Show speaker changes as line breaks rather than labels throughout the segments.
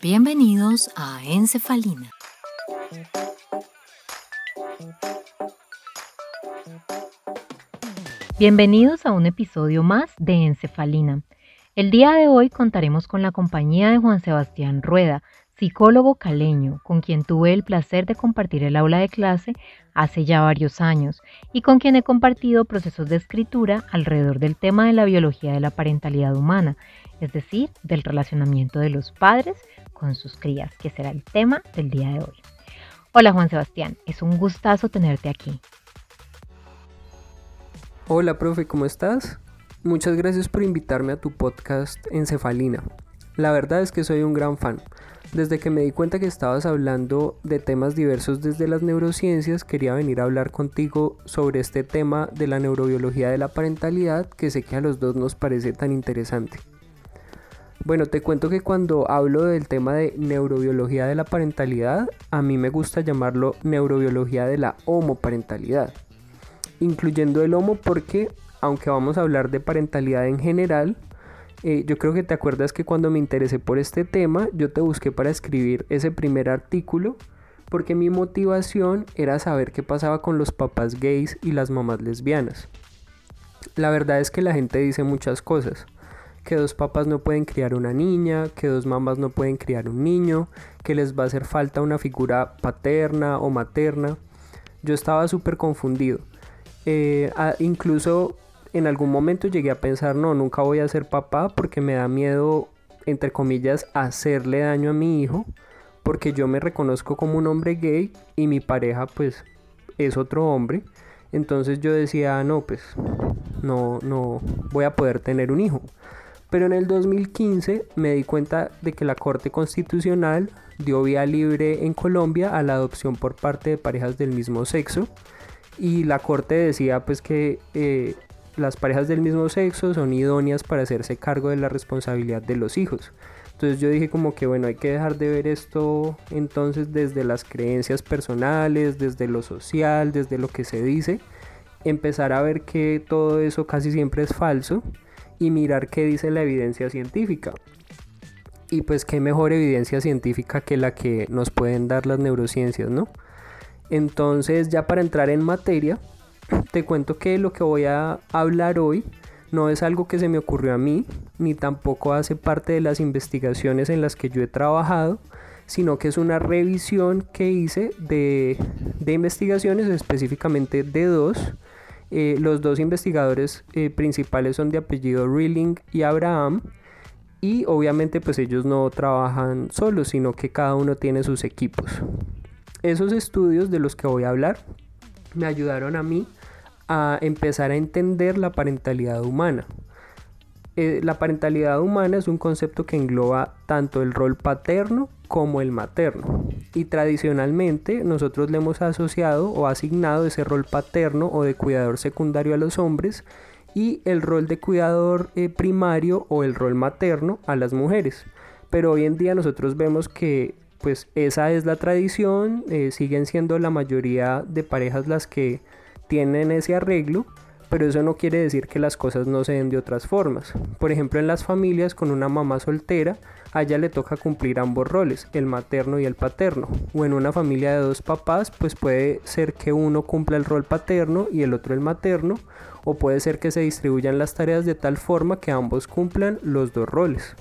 Bienvenidos a Encefalina. Bienvenidos a un episodio más de Encefalina. El día de hoy contaremos con la compañía de Juan Sebastián Rueda, psicólogo caleño, con quien tuve el placer de compartir el aula de clase hace ya varios años y con quien he compartido procesos de escritura alrededor del tema de la biología de la parentalidad humana, es decir, del relacionamiento de los padres con sus crías, que será el tema del día de hoy. Hola Juan Sebastián, es un gustazo tenerte aquí.
Hola profe, ¿cómo estás? Muchas gracias por invitarme a tu podcast Encefalina. La verdad es que soy un gran fan. Desde que me di cuenta que estabas hablando de temas diversos desde las neurociencias, quería venir a hablar contigo sobre este tema de la neurobiología de la parentalidad que sé que a los dos nos parece tan interesante. Bueno, te cuento que cuando hablo del tema de neurobiología de la parentalidad, a mí me gusta llamarlo neurobiología de la homoparentalidad, incluyendo el homo porque, aunque vamos a hablar de parentalidad en general, eh, yo creo que te acuerdas que cuando me interesé por este tema, yo te busqué para escribir ese primer artículo, porque mi motivación era saber qué pasaba con los papás gays y las mamás lesbianas. La verdad es que la gente dice muchas cosas, que dos papás no pueden criar una niña, que dos mamás no pueden criar un niño, que les va a hacer falta una figura paterna o materna. Yo estaba súper confundido. Eh, incluso en algún momento llegué a pensar, no, nunca voy a ser papá porque me da miedo, entre comillas, hacerle daño a mi hijo, porque yo me reconozco como un hombre gay y mi pareja pues es otro hombre. Entonces yo decía, no, pues no, no voy a poder tener un hijo. Pero en el 2015 me di cuenta de que la Corte Constitucional dio vía libre en Colombia a la adopción por parte de parejas del mismo sexo y la Corte decía pues que eh, las parejas del mismo sexo son idóneas para hacerse cargo de la responsabilidad de los hijos. Entonces yo dije como que bueno, hay que dejar de ver esto entonces desde las creencias personales, desde lo social, desde lo que se dice, empezar a ver que todo eso casi siempre es falso y mirar qué dice la evidencia científica. Y pues qué mejor evidencia científica que la que nos pueden dar las neurociencias, ¿no? Entonces ya para entrar en materia, te cuento que lo que voy a hablar hoy no es algo que se me ocurrió a mí, ni tampoco hace parte de las investigaciones en las que yo he trabajado, sino que es una revisión que hice de, investigaciones, específicamente de dos. Eh, los dos investigadores eh, principales son de apellido Rilling y Abraham, y obviamente pues ellos no trabajan solos, sino que cada uno tiene sus equipos. Esos estudios de los que voy a hablar me ayudaron a mí a empezar a entender la parentalidad humana. Eh, la parentalidad humana es un concepto que engloba tanto el rol paterno como el materno. Y tradicionalmente nosotros le hemos asociado o asignado ese rol paterno o de cuidador secundario a los hombres y el rol de cuidador eh, primario o el rol materno a las mujeres. Pero hoy en día nosotros vemos que pues esa es la tradición, eh, siguen siendo la mayoría de parejas las que tienen ese arreglo, pero eso no quiere decir que las cosas no se den de otras formas. Por ejemplo, en las familias con una mamá soltera, a ella le toca cumplir ambos roles, el materno y el paterno. O en una familia de dos papás, pues puede ser que uno cumpla el rol paterno y el otro el materno, o puede ser que se distribuyan las tareas de tal forma que ambos cumplan los dos roles.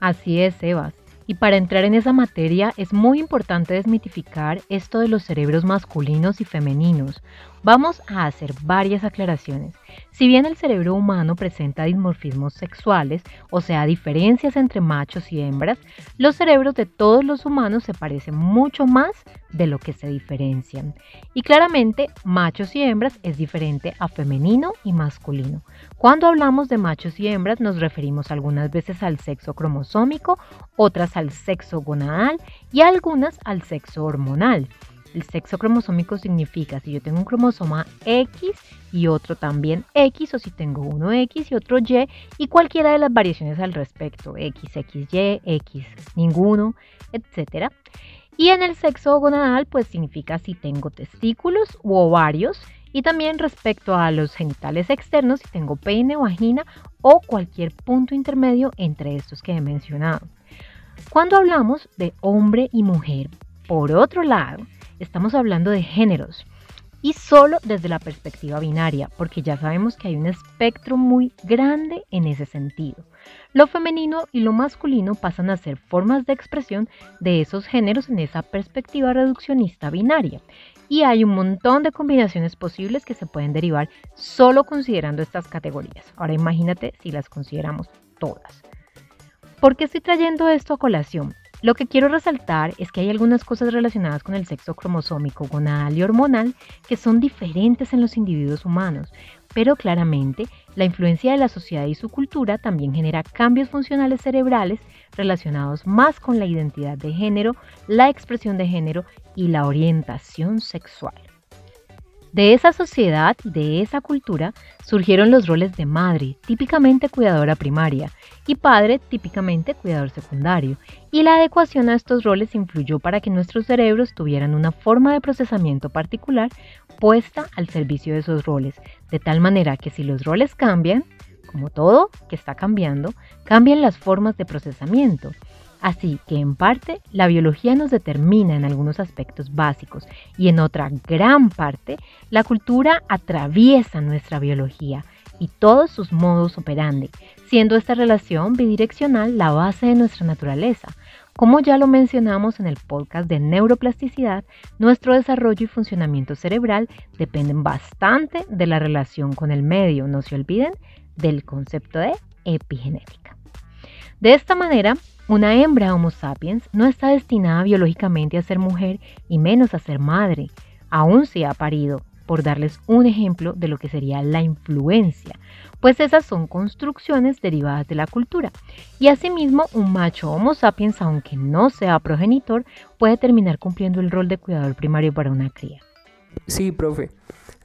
Así es, Sebas. Y para entrar en esa materia es muy importante desmitificar esto de los cerebros masculinos y femeninos. Vamos a hacer varias aclaraciones. Si bien el cerebro humano presenta dimorfismos sexuales, o sea, diferencias entre machos y hembras, los cerebros de todos los humanos se parecen mucho más de lo que se diferencian. Y claramente, machos y hembras es diferente a femenino y masculino. Cuando hablamos de machos y hembras nos referimos algunas veces al sexo cromosómico, otras al sexo gonadal y algunas al sexo hormonal. El sexo cromosómico significa si yo tengo un cromosoma X y otro también X o si tengo uno X y otro Y y cualquiera de las variaciones al respecto, X, XY, X, ninguno, etc. Y en el sexo gonadal pues significa si tengo testículos u ovarios y también respecto a los genitales externos si tengo peine, vagina o cualquier punto intermedio entre estos que he mencionado. Cuando hablamos de hombre y mujer, por otro lado, estamos hablando de géneros y solo desde la perspectiva binaria, porque ya sabemos que hay un espectro muy grande en ese sentido. Lo femenino y lo masculino pasan a ser formas de expresión de esos géneros en esa perspectiva reduccionista binaria. Y hay un montón de combinaciones posibles que se pueden derivar solo considerando estas categorías. Ahora imagínate si las consideramos todas. ¿Por qué estoy trayendo esto a colación? Lo que quiero resaltar es que hay algunas cosas relacionadas con el sexo cromosómico, gonadal y hormonal que son diferentes en los individuos humanos, pero claramente la influencia de la sociedad y su cultura también genera cambios funcionales cerebrales relacionados más con la identidad de género, la expresión de género y la orientación sexual. De esa sociedad de esa cultura surgieron los roles de madre, típicamente cuidadora primaria, y padre, típicamente cuidador secundario, y la adecuación a estos roles influyó para que nuestros cerebros tuvieran una forma de procesamiento particular puesta al servicio de esos roles, de tal manera que si los roles cambian, como todo que está cambiando, cambian las formas de procesamiento. Así que en parte la biología nos determina en algunos aspectos básicos y en otra gran parte la cultura atraviesa nuestra biología y todos sus modos operandi, siendo esta relación bidireccional la base de nuestra naturaleza. Como ya lo mencionamos en el podcast de neuroplasticidad, nuestro desarrollo y funcionamiento cerebral dependen bastante de la relación con el medio, no se olviden del concepto de epigenética. De esta manera, una hembra Homo sapiens no está destinada biológicamente a ser mujer y menos a ser madre, aún si ha parido, por darles un ejemplo de lo que sería la influencia, pues esas son construcciones derivadas de la cultura. Y asimismo, un macho Homo sapiens, aunque no sea progenitor, puede terminar cumpliendo el rol de cuidador primario para una cría.
Sí, profe.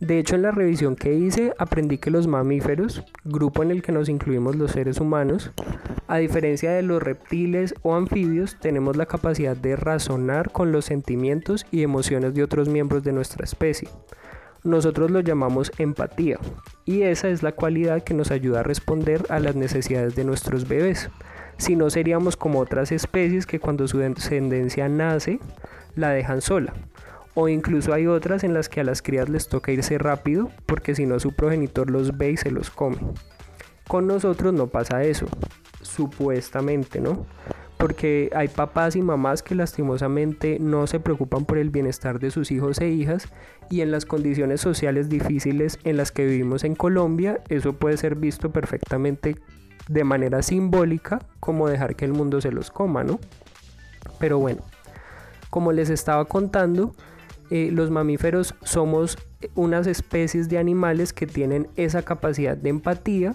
De hecho, en la revisión que hice aprendí que los mamíferos, grupo en el que nos incluimos los seres humanos, a diferencia de los reptiles o anfibios, tenemos la capacidad de razonar con los sentimientos y emociones de otros miembros de nuestra especie. Nosotros lo llamamos empatía y esa es la cualidad que nos ayuda a responder a las necesidades de nuestros bebés. Si no seríamos como otras especies que cuando su descendencia nace la dejan sola o incluso hay otras en las que a las crías les toca irse rápido porque si no su progenitor los ve y se los come. Con nosotros no pasa eso, supuestamente, ¿no? Porque hay papás y mamás que lastimosamente no se preocupan por el bienestar de sus hijos e hijas y en las condiciones sociales difíciles en las que vivimos en Colombia, eso puede ser visto perfectamente de manera simbólica como dejar que el mundo se los coma, ¿no? Pero bueno, como les estaba contando, eh, los mamíferos somos unas especies de animales que tienen esa capacidad de empatía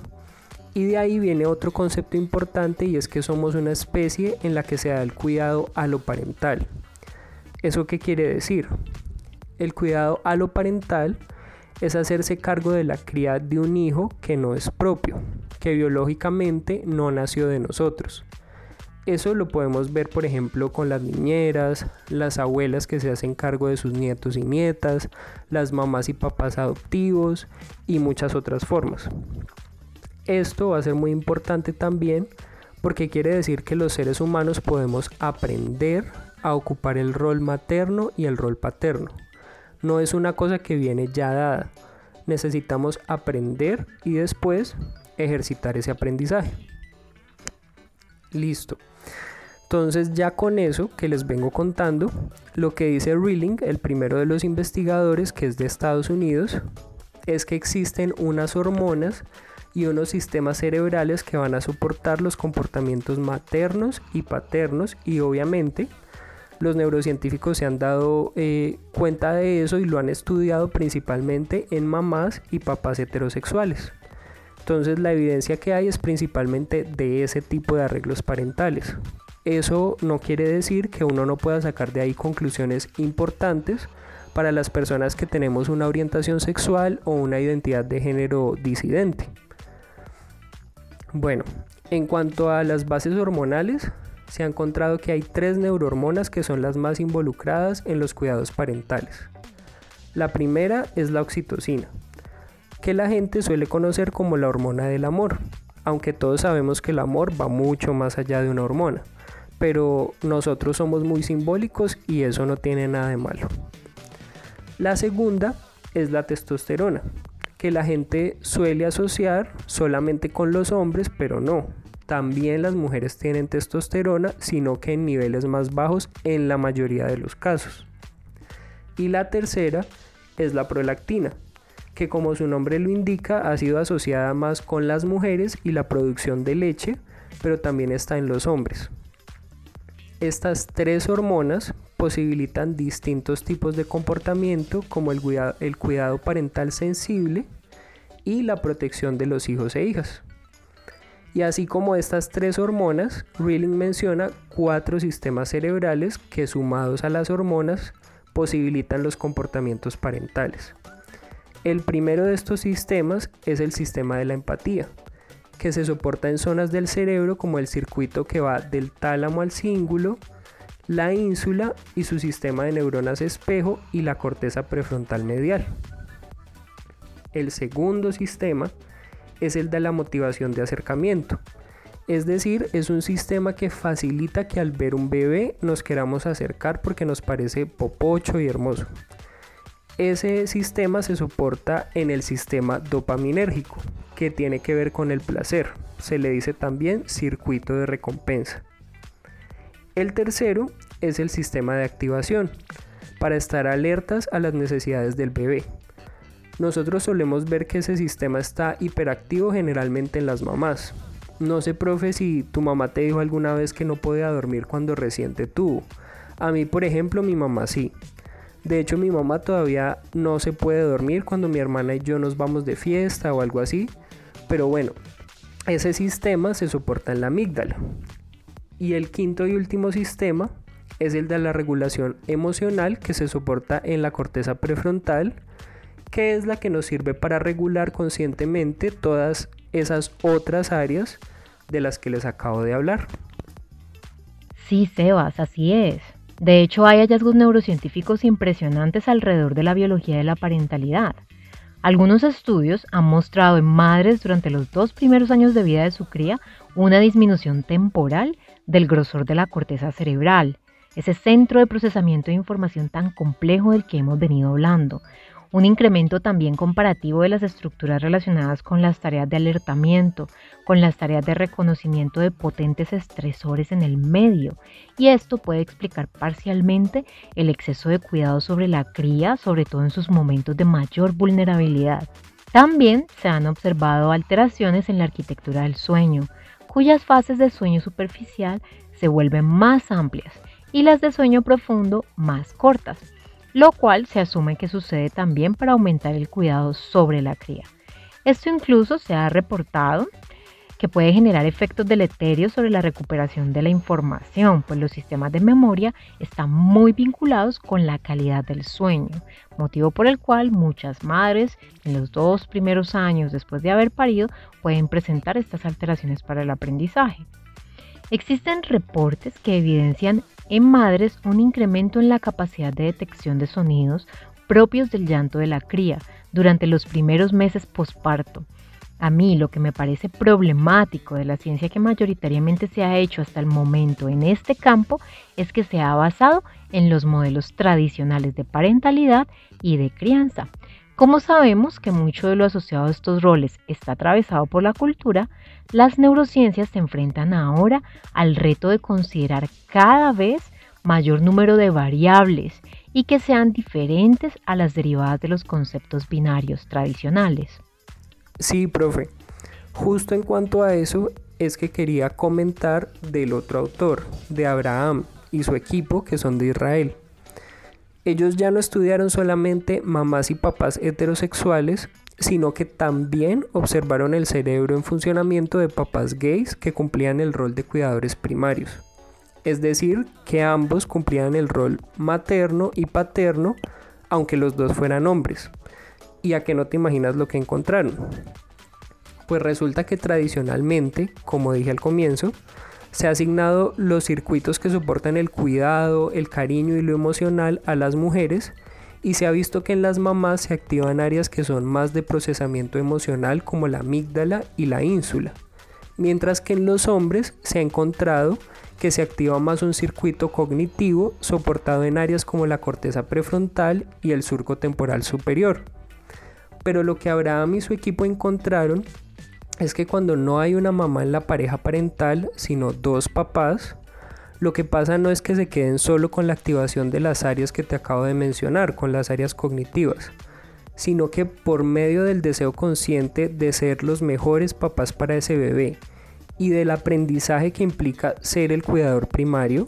y de ahí viene otro concepto importante y es que somos una especie en la que se da el cuidado a lo parental. ¿Eso qué quiere decir? El cuidado a lo parental es hacerse cargo de la cría de un hijo que no es propio, que biológicamente no nació de nosotros. Eso lo podemos ver, por ejemplo, con las niñeras, las abuelas que se hacen cargo de sus nietos y nietas, las mamás y papás adoptivos y muchas otras formas. Esto va a ser muy importante también porque quiere decir que los seres humanos podemos aprender a ocupar el rol materno y el rol paterno. No es una cosa que viene ya dada. Necesitamos aprender y después ejercitar ese aprendizaje. Listo. Entonces ya con eso que les vengo contando, lo que dice Rilling, el primero de los investigadores que es de Estados Unidos, es que existen unas hormonas y unos sistemas cerebrales que van a soportar los comportamientos maternos y paternos y obviamente los neurocientíficos se han dado eh, cuenta de eso y lo han estudiado principalmente en mamás y papás heterosexuales. Entonces la evidencia que hay es principalmente de ese tipo de arreglos parentales. Eso no quiere decir que uno no pueda sacar de ahí conclusiones importantes para las personas que tenemos una orientación sexual o una identidad de género disidente. Bueno, en cuanto a las bases hormonales, se ha encontrado que hay tres neurohormonas que son las más involucradas en los cuidados parentales. La primera es la oxitocina, que la gente suele conocer como la hormona del amor, aunque todos sabemos que el amor va mucho más allá de una hormona, pero nosotros somos muy simbólicos y eso no tiene nada de malo. La segunda es la testosterona, que la gente suele asociar solamente con los hombres, pero no. También las mujeres tienen testosterona, sino que en niveles más bajos en la mayoría de los casos. Y la tercera es la prolactina, que como su nombre lo indica ha sido asociada más con las mujeres y la producción de leche, pero también está en los hombres. Estas tres hormonas posibilitan distintos tipos de comportamiento como el cuidado, parental sensible y la protección de los hijos e hijas. Y así como estas tres hormonas, Reeling menciona cuatro sistemas cerebrales que sumados a las hormonas posibilitan los comportamientos parentales. El primero de estos sistemas es el sistema de la empatía, que se soporta en zonas del cerebro como el circuito que va del tálamo al cíngulo, la ínsula y su sistema de neuronas espejo y la corteza prefrontal medial. El segundo sistema es el de la motivación de acercamiento, es decir, es un sistema que facilita que al ver un bebé nos queramos acercar porque nos parece popocho y hermoso. Ese sistema se soporta en el sistema dopaminérgico, que tiene que ver con el placer. Se le dice también circuito de recompensa. El tercero es el sistema de activación, para estar alertas a las necesidades del bebé. Nosotros solemos ver que ese sistema está hiperactivo generalmente en las mamás, no sé, profe, si tu mamá te dijo alguna vez que no podía dormir cuando recién te tuvo. A mí, por ejemplo, mi mamá sí. De hecho, mi mamá todavía no se puede dormir cuando mi hermana y yo nos vamos de fiesta o algo así. Pero bueno, ese sistema se soporta en la amígdala. Y el quinto y último sistema es el de la regulación emocional que se soporta en la corteza prefrontal, que es la que nos sirve para regular conscientemente todas esas otras áreas de las que les acabo de hablar.
Sí, Sebas, así es. De hecho, hay hallazgos neurocientíficos impresionantes alrededor de la biología de la parentalidad. Algunos estudios han mostrado en madres durante los dos primeros años de vida de su cría una disminución temporal del grosor de la corteza cerebral, ese centro de procesamiento de información tan complejo del que hemos venido hablando, un incremento también comparativo de las estructuras relacionadas con las tareas de alertamiento, con las tareas de reconocimiento de potentes estresores en el medio, y esto puede explicar parcialmente el exceso de cuidado sobre la cría, sobre todo en sus momentos de mayor vulnerabilidad. También se han observado alteraciones en la arquitectura del sueño, cuyas fases de sueño superficial se vuelven más amplias y las de sueño profundo más cortas lo cual se asume que sucede también para aumentar el cuidado sobre la cría. Esto incluso se ha reportado que puede generar efectos deleterios sobre la recuperación de la información, pues los sistemas de memoria están muy vinculados con la calidad del sueño, motivo por el cual muchas madres en los dos primeros años después de haber parido pueden presentar estas alteraciones para el aprendizaje. Existen reportes que evidencian en madres un incremento en la capacidad de detección de sonidos propios del llanto de la cría durante los primeros meses posparto. A mí lo que me parece problemático de la ciencia que mayoritariamente se ha hecho hasta el momento en este campo es que se ha basado en los modelos tradicionales de parentalidad y de crianza. Como sabemos que mucho de lo asociado a estos roles está atravesado por la cultura, las neurociencias se enfrentan ahora al reto de considerar cada vez mayor número de variables y que sean diferentes a las derivadas de los conceptos binarios tradicionales.
Sí, profe. Justo en cuanto a eso es que quería comentar del otro autor, de Abraham y su equipo que son de Israel. Ellos ya no estudiaron solamente mamás y papás heterosexuales, sino que también observaron el cerebro en funcionamiento de papás gays que cumplían el rol de cuidadores primarios. Es decir, que ambos cumplían el rol materno y paterno, aunque los dos fueran hombres. ¿Y a qué no te imaginas lo que encontraron? Pues resulta que tradicionalmente, como dije al comienzo, se ha asignado los circuitos que soportan el cuidado, el cariño y lo emocional a las mujeres y se ha visto que en las mamás se activan áreas que son más de procesamiento emocional como la amígdala y la ínsula, mientras que en los hombres se ha encontrado que se activa más un circuito cognitivo soportado en áreas como la corteza prefrontal y el surco temporal superior. Pero lo que Abraham y su equipo encontraron es que cuando no hay una mamá en la pareja parental, sino dos papás, lo que pasa no es que se queden solo con la activación de las áreas que te acabo de mencionar, con las áreas cognitivas, sino que por medio del deseo consciente de ser los mejores papás para ese bebé y del aprendizaje que implica ser el cuidador primario,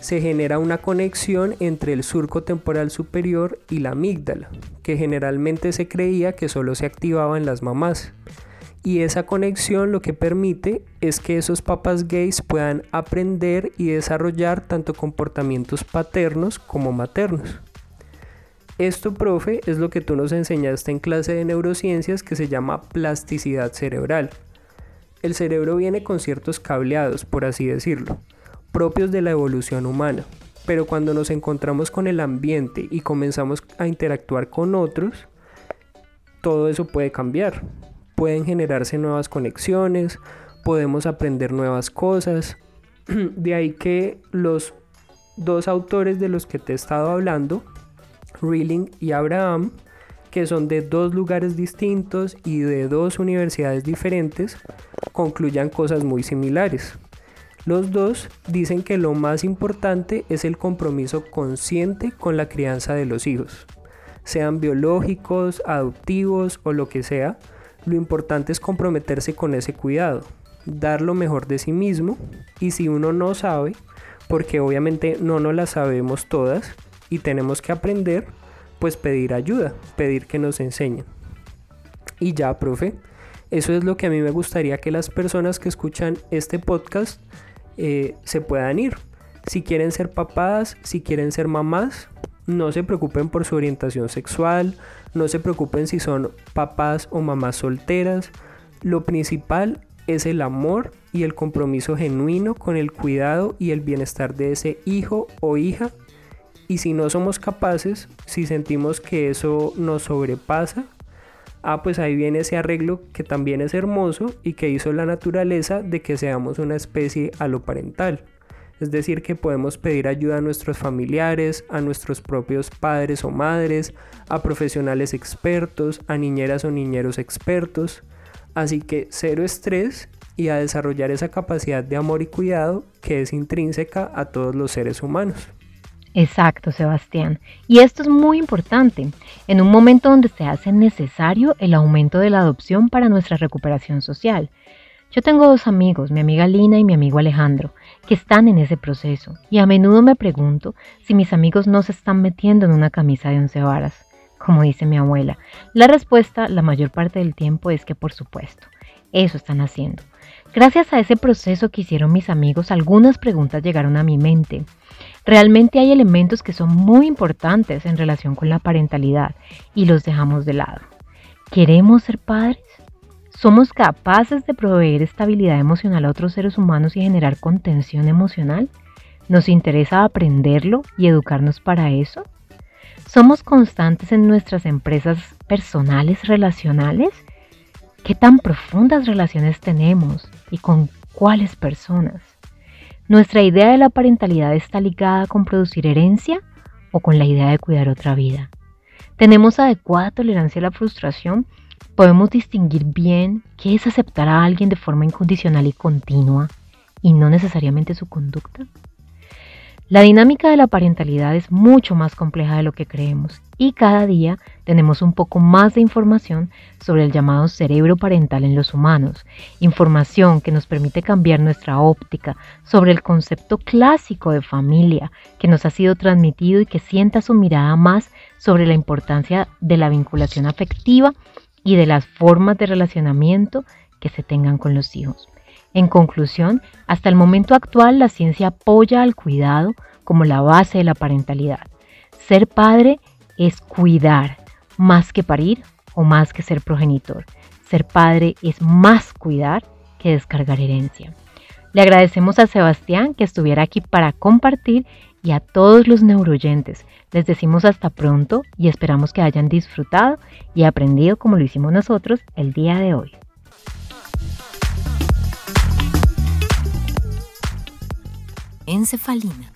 se genera una conexión entre el surco temporal superior y la amígdala, que generalmente se creía que solo se activaba en las mamás y esa conexión lo que permite es que esos papás gays puedan aprender y desarrollar tanto comportamientos paternos como maternos. Esto, profe, es lo que tú nos enseñaste en clase de neurociencias que se llama plasticidad cerebral. El cerebro viene con ciertos cableados, por así decirlo, propios de la evolución humana, pero cuando nos encontramos con el ambiente y comenzamos a interactuar con otros, todo eso puede cambiar pueden generarse nuevas conexiones, podemos aprender nuevas cosas. De ahí que los dos autores de los que te he estado hablando, Reeling y Abraham, que son de dos lugares distintos y de dos universidades diferentes, concluyan cosas muy similares. Los dos dicen que lo más importante es el compromiso consciente con la crianza de los hijos, sean biológicos, adoptivos o lo que sea, lo importante es comprometerse con ese cuidado, dar lo mejor de sí mismo y si uno no sabe, porque obviamente no nos la sabemos todas y tenemos que aprender, pues pedir ayuda, pedir que nos enseñen. Y ya, profe, eso es lo que a mí me gustaría que las personas que escuchan este podcast eh, se puedan ir. Si quieren ser papás, si quieren ser mamás, no se preocupen por su orientación sexual, no se preocupen si son papás o mamás solteras. Lo principal es el amor y el compromiso genuino con el cuidado y el bienestar de ese hijo o hija. Y si no somos capaces, si sentimos que eso nos sobrepasa, ah, pues ahí viene ese arreglo que también es hermoso y que hizo la naturaleza de que seamos una especie aloparental. Es decir, que podemos pedir ayuda a nuestros familiares, a nuestros propios padres o madres, a profesionales expertos, a niñeras o niñeros expertos. Así que cero estrés y a desarrollar esa capacidad de amor y cuidado que es intrínseca a todos los seres humanos.
Exacto, Sebastián. Y esto es muy importante, en un momento donde se hace necesario el aumento de la adopción para nuestra recuperación social. Yo tengo dos amigos, mi amiga Lina y mi amigo Alejandro, que están en ese proceso y a menudo me pregunto si mis amigos no se están metiendo en una camisa de once varas, como dice mi abuela. La respuesta la mayor parte del tiempo es que por supuesto, eso están haciendo. Gracias a ese proceso que hicieron mis amigos, algunas preguntas llegaron a mi mente. Realmente hay elementos que son muy importantes en relación con la parentalidad y los dejamos de lado. ¿Queremos ser padres? ¿Somos capaces de proveer estabilidad emocional a otros seres humanos y generar contención emocional? ¿Nos interesa aprenderlo y educarnos para eso? ¿Somos constantes en nuestras empresas personales relacionales? ¿Qué tan profundas relaciones tenemos y con cuáles personas? ¿Nuestra idea de la parentalidad está ligada con producir herencia o con la idea de cuidar otra vida? ¿Tenemos adecuada tolerancia a la frustración podemos distinguir bien qué es aceptar a alguien de forma incondicional y continua y no necesariamente su conducta? La dinámica de la parentalidad es mucho más compleja de lo que creemos y cada día tenemos un poco más de información sobre el llamado cerebro parental en los humanos, información que nos permite cambiar nuestra óptica sobre el concepto clásico de familia que nos ha sido transmitido y que sienta su mirada más sobre la importancia de la vinculación afectiva y de las formas de relacionamiento que se tengan con los hijos. En conclusión, hasta el momento actual la ciencia apoya al cuidado como la base de la parentalidad. Ser padre es cuidar más que parir o más que ser progenitor. Ser padre es más cuidar que descargar herencia. Le agradecemos a Sebastián que estuviera aquí para compartir y a todos los neuroyentes les decimos hasta pronto y esperamos que hayan disfrutado y aprendido como lo hicimos nosotros el día de hoy.
Encefalina